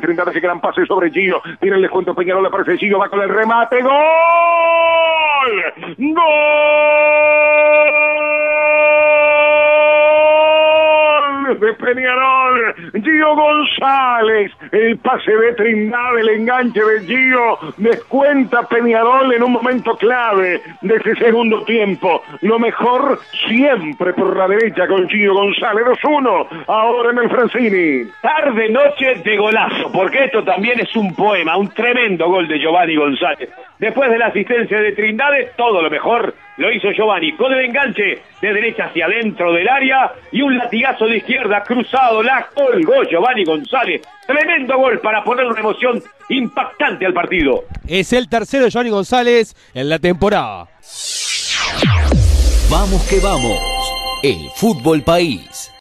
Trindade ese gran pase sobre Gio. Tiene el descuento Peñarol, aparece Gio, va con el remate. ¡Gol! ¡Gol! De Peñarol, Gio González, el pase de Trindade, el enganche de Gio, descuenta Peñarol en un momento clave de ese segundo tiempo. Lo mejor siempre por la derecha con Gio González, 2-1, ahora en el Francini. Tarde, noche de golazo, porque esto también es un poema, un tremendo gol de Giovanni González. Después de la asistencia de Trindade, todo lo mejor lo hizo Giovanni con el enganche de derecha hacia adentro del área y un latigazo de izquierda cruzado, la colgó Giovanni González. Tremendo gol para poner una emoción impactante al partido. Es el tercero de Giovanni González en la temporada. Vamos que vamos. El fútbol país.